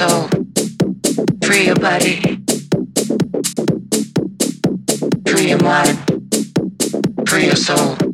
soul, free your body. Free your mind, free your soul.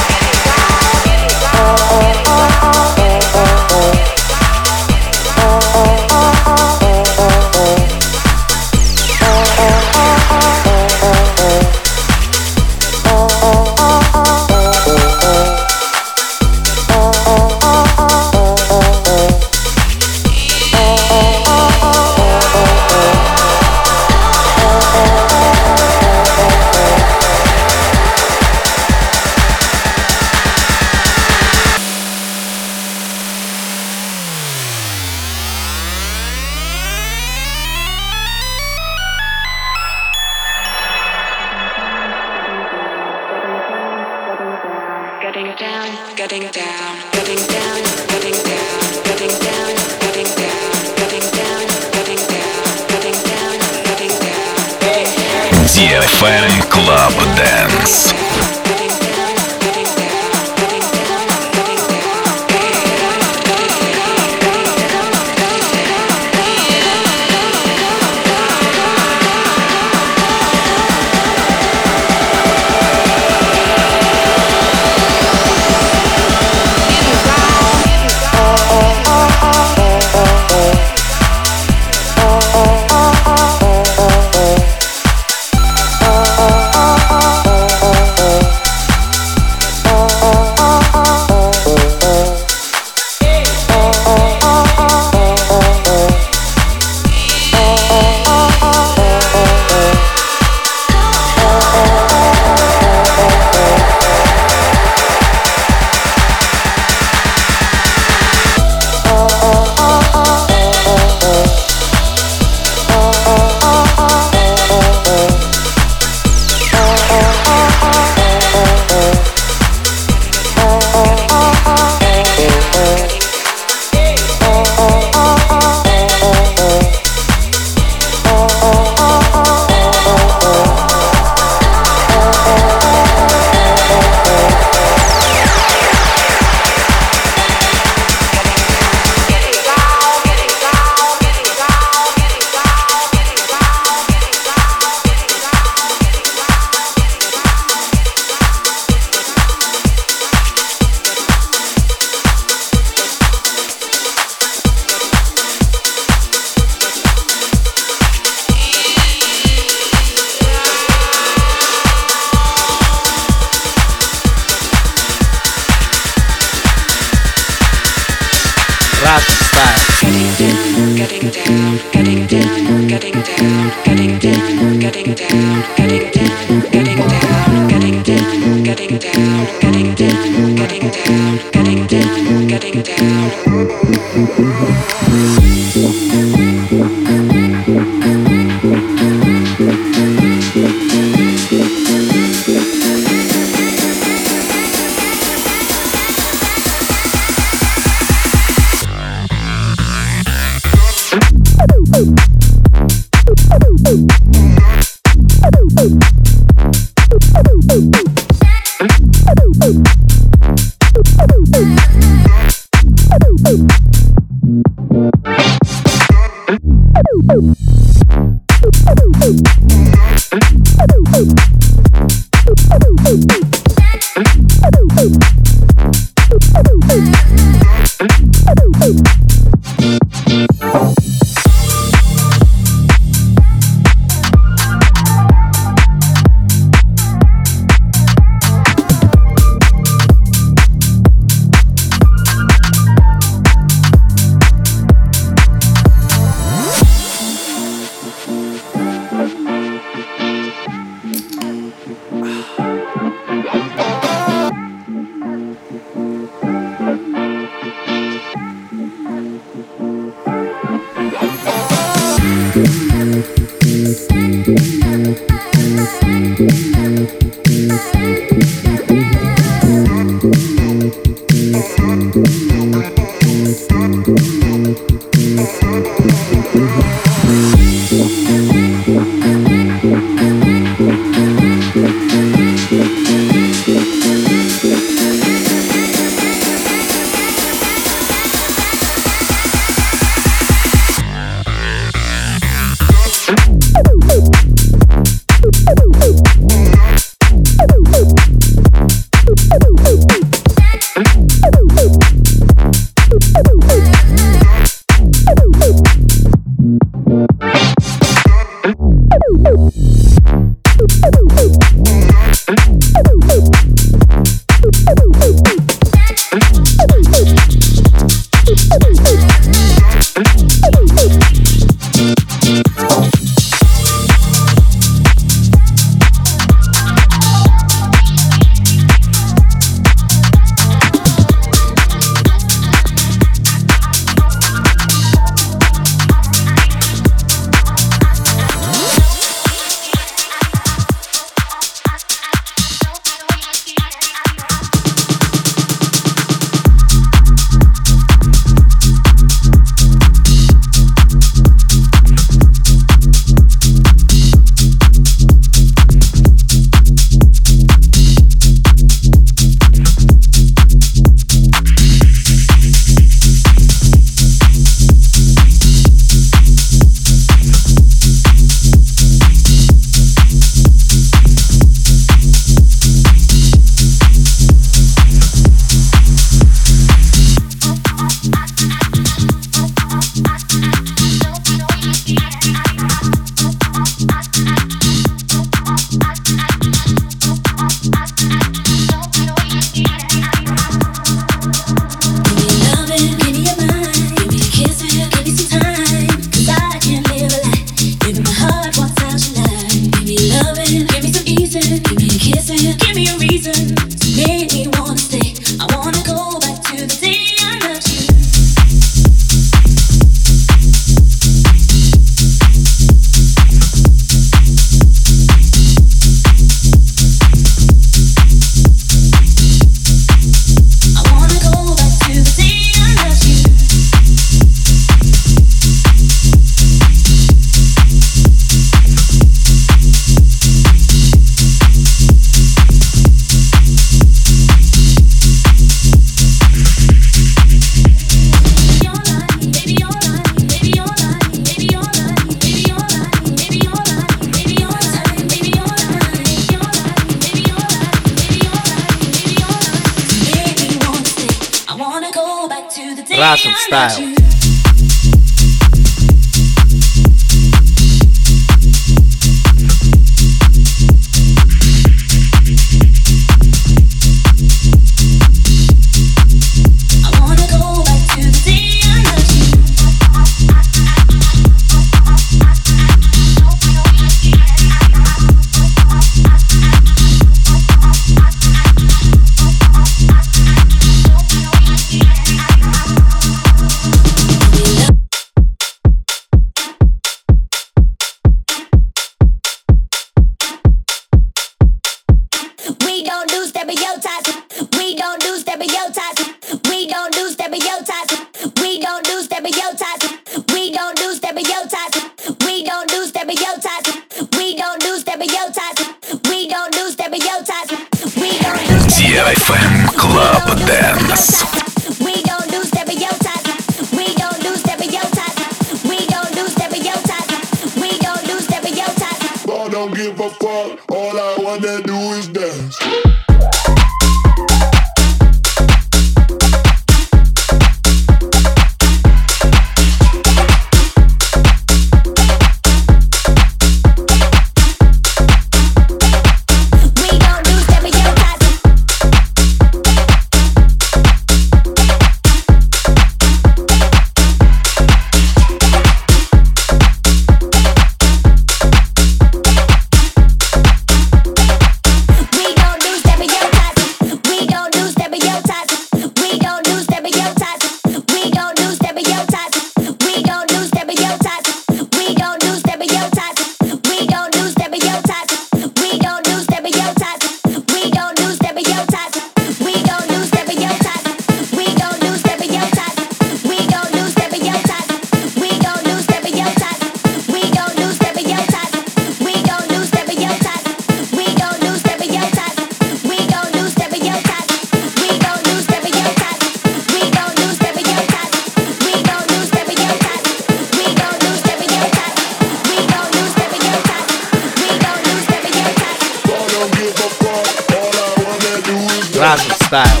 So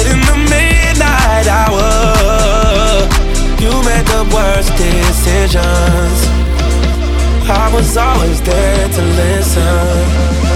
decisions. I was always there to listen.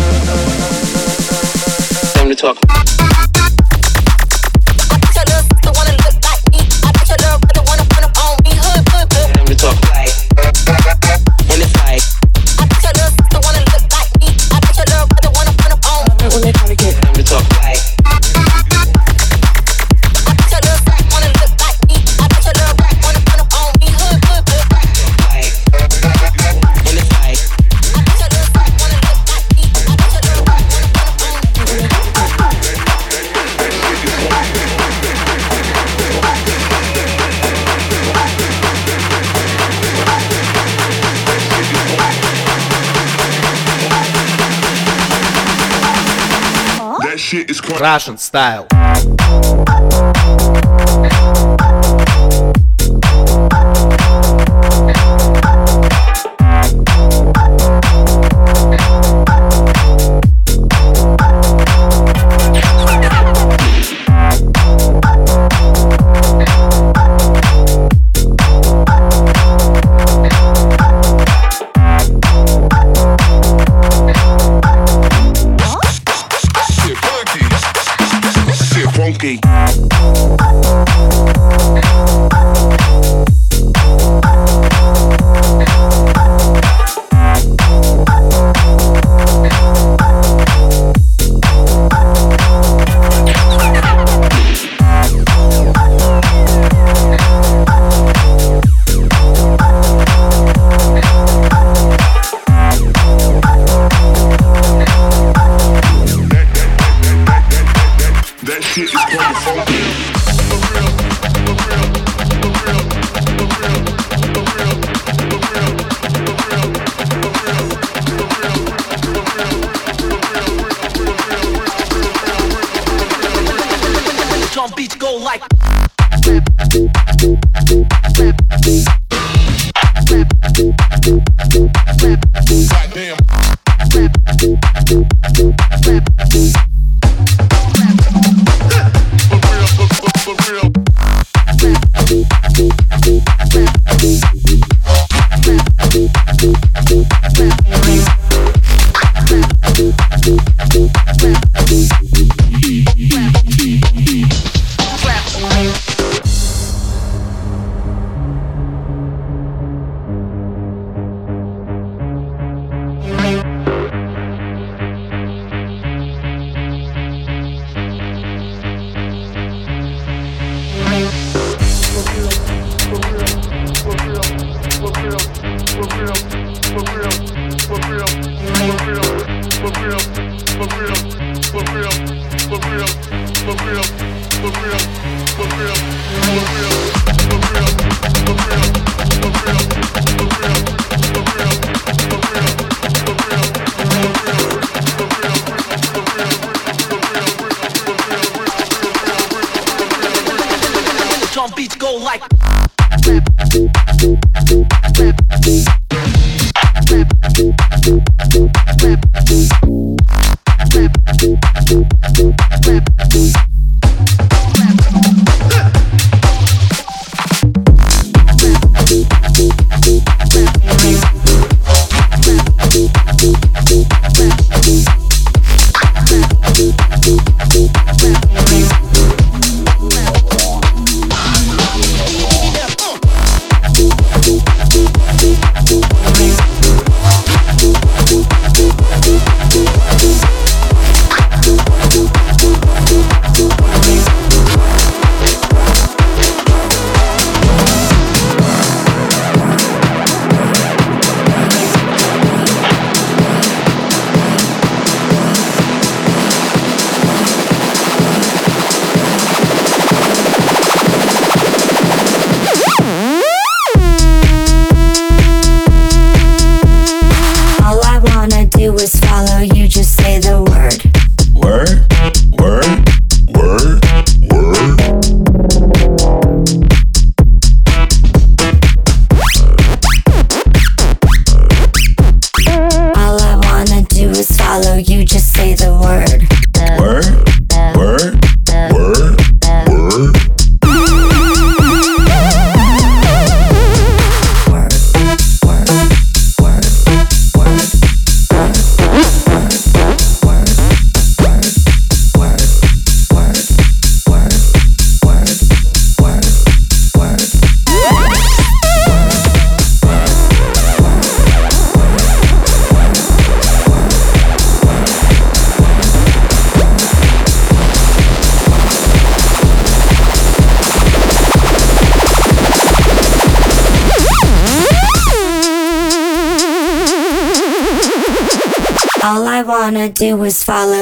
Russian style. real, for real, for real, for real.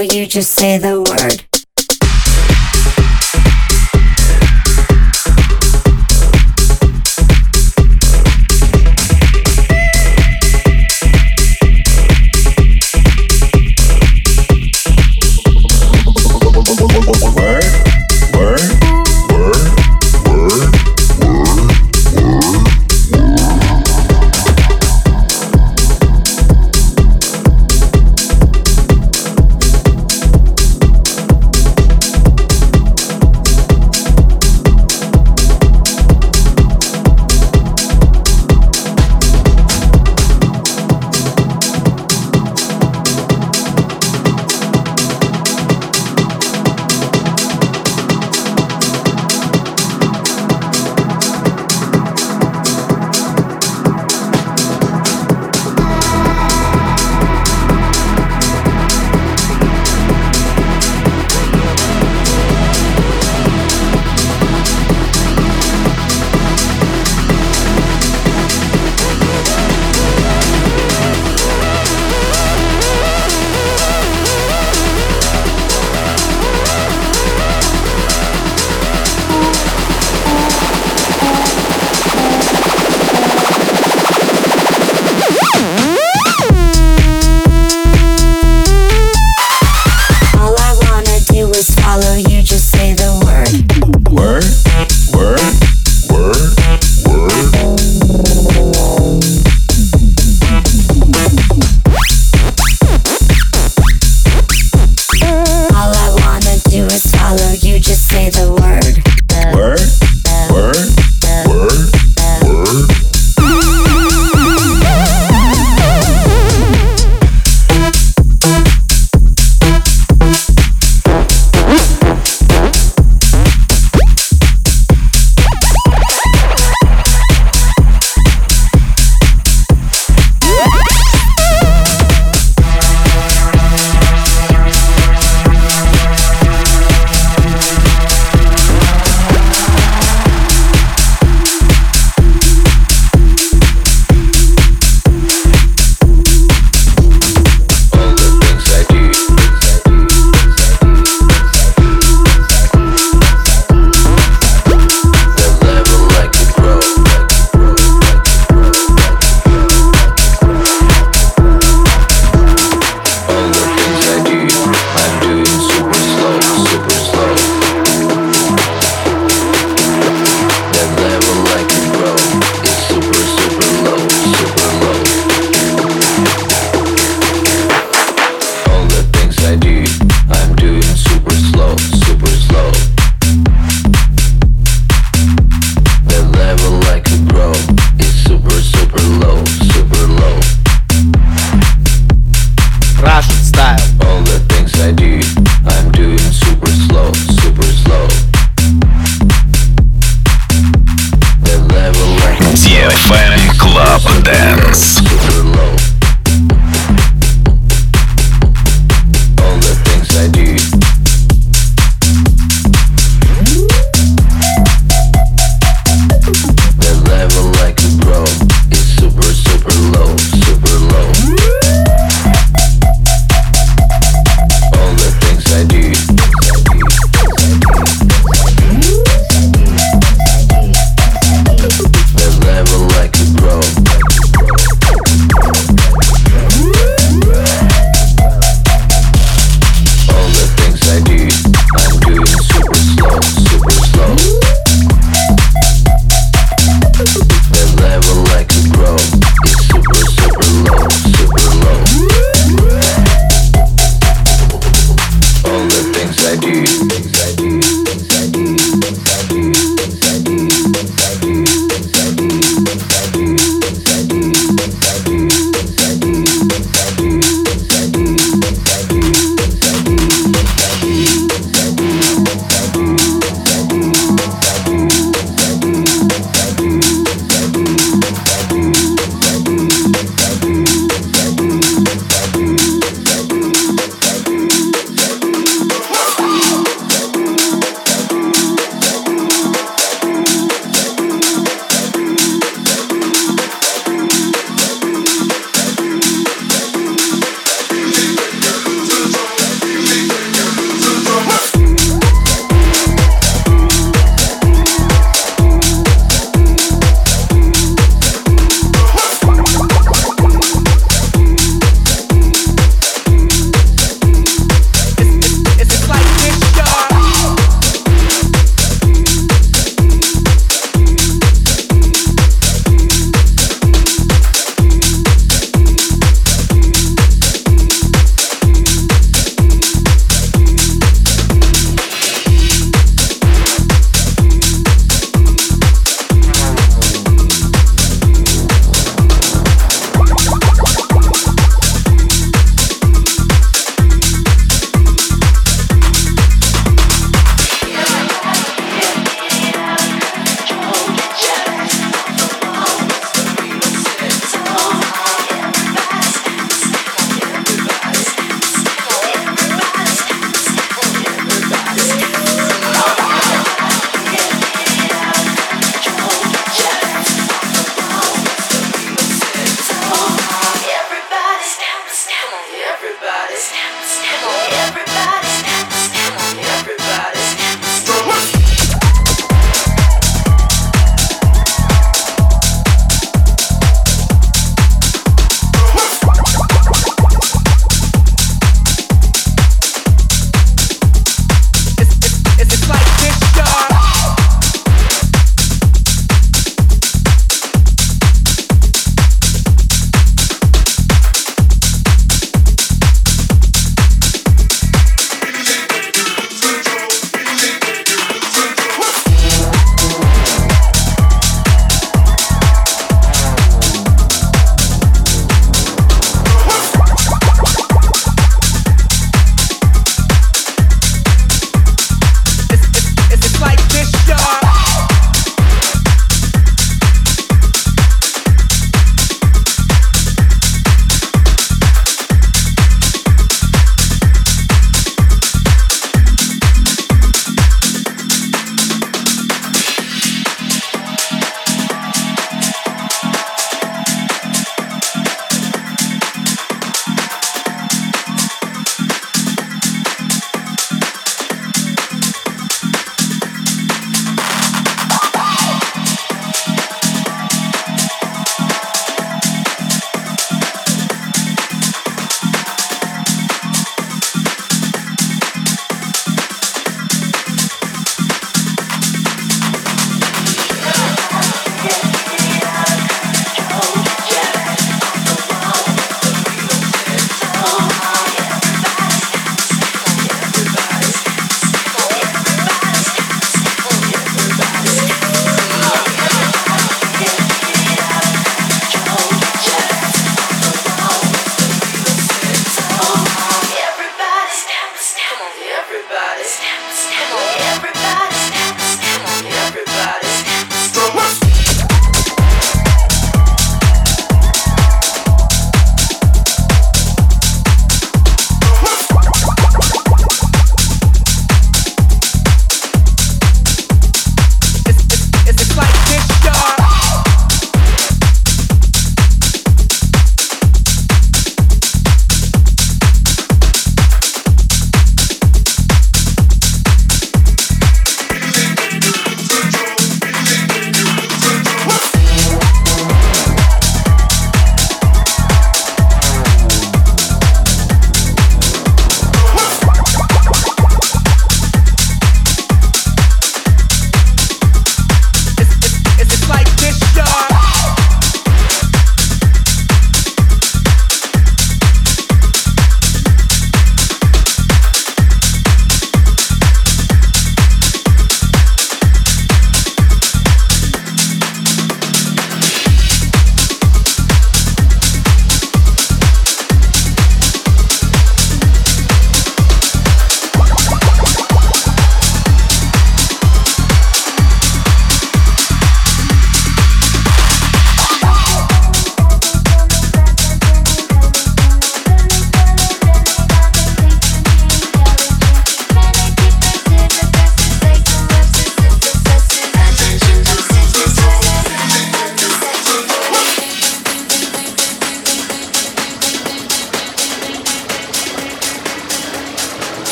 You, just say the word.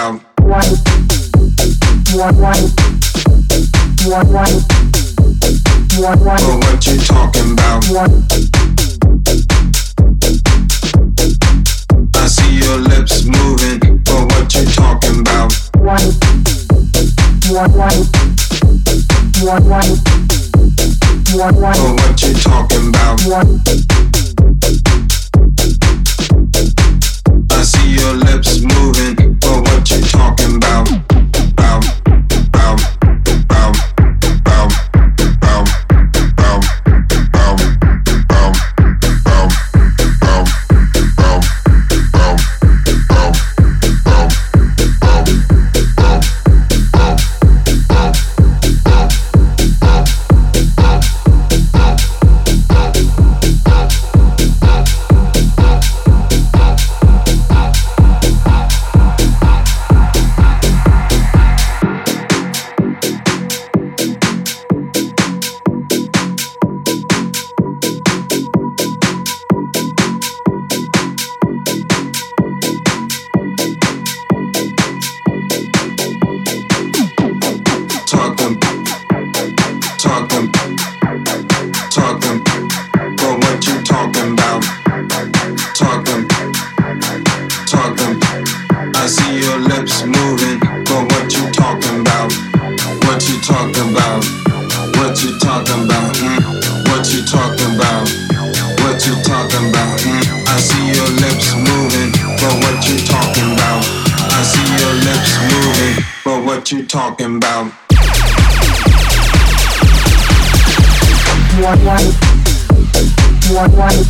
sound. Well, what you talking about? I see your lips moving, but what you talking about? Well, what you talking about? I see your lips moving you talking about?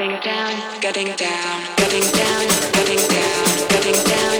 getting down, getting down, getting down, getting down, getting down.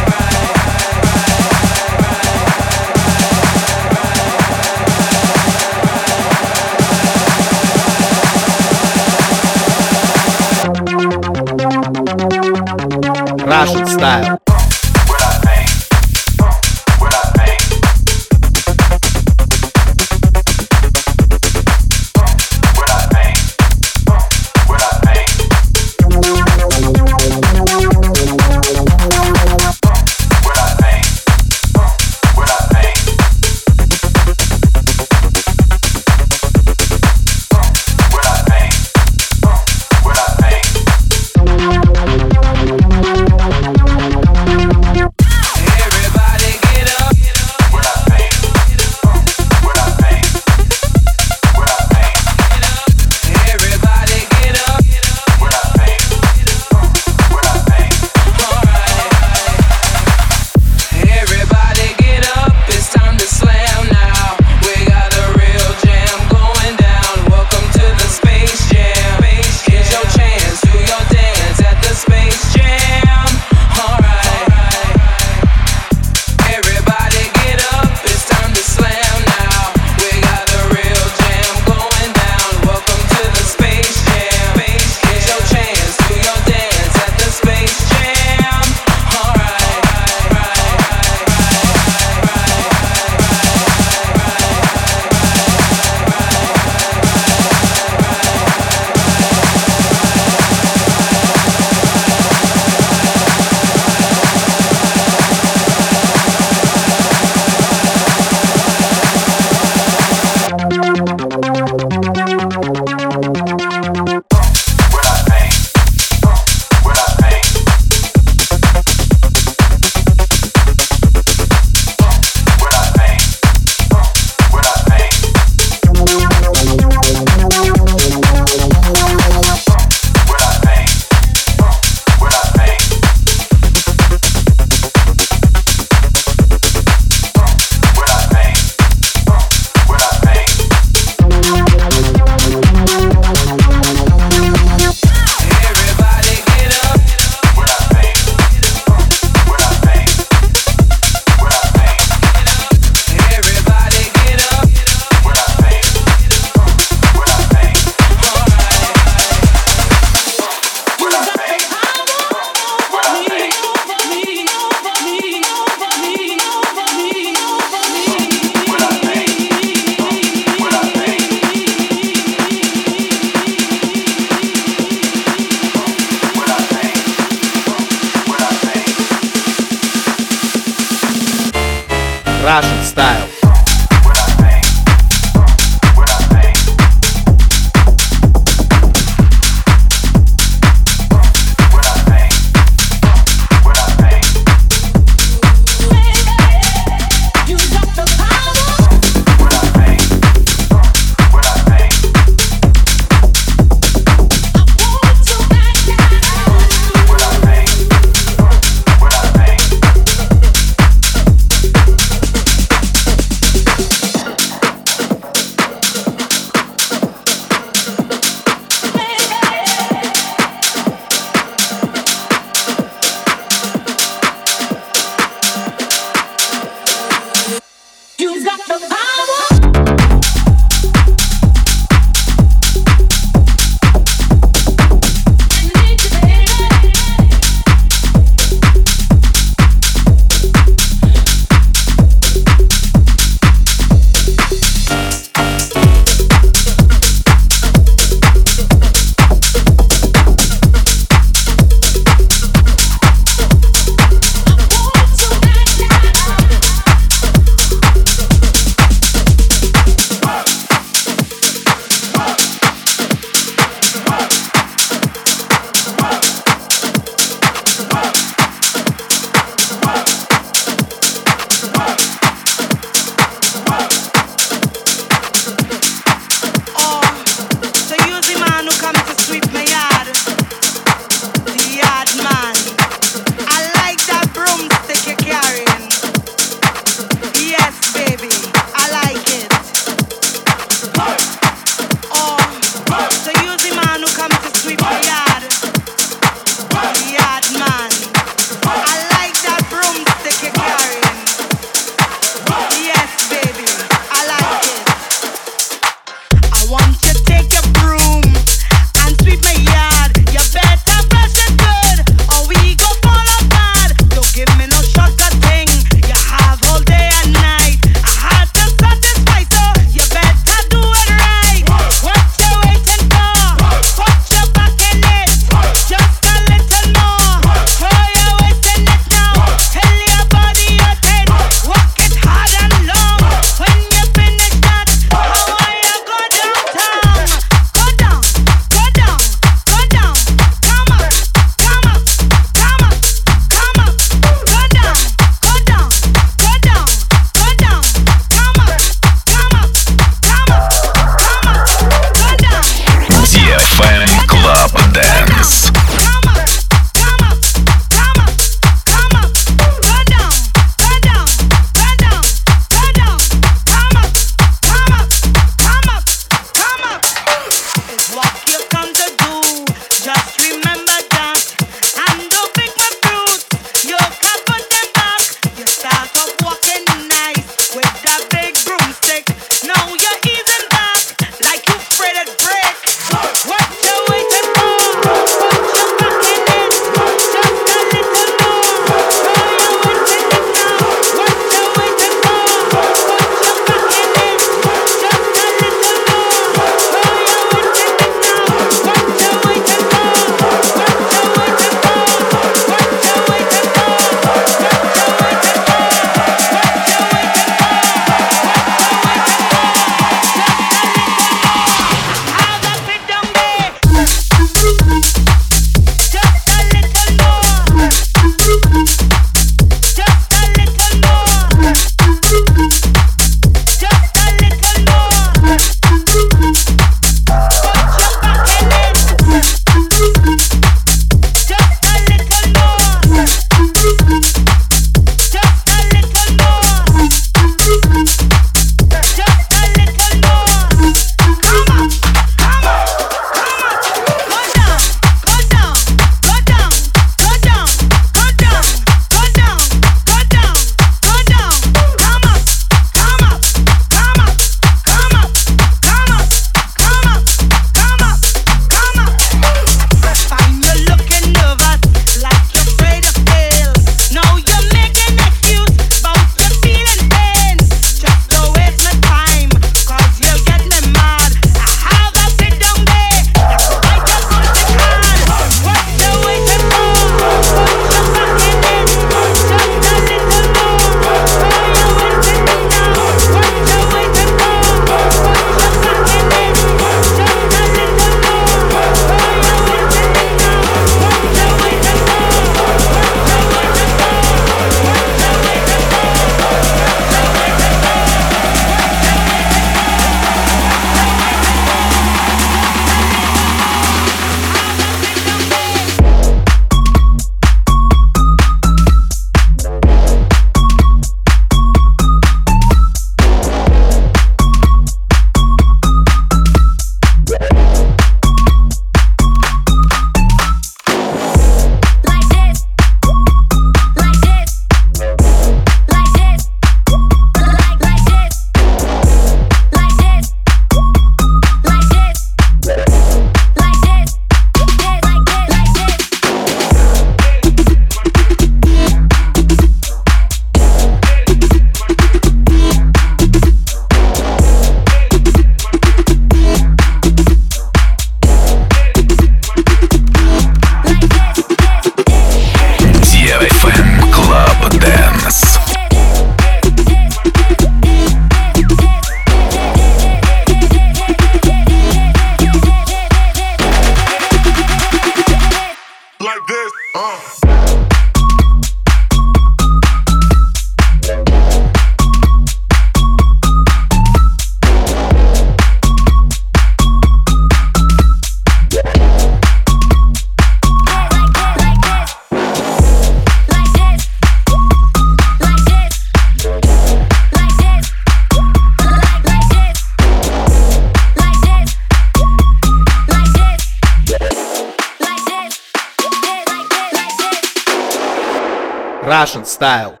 Style.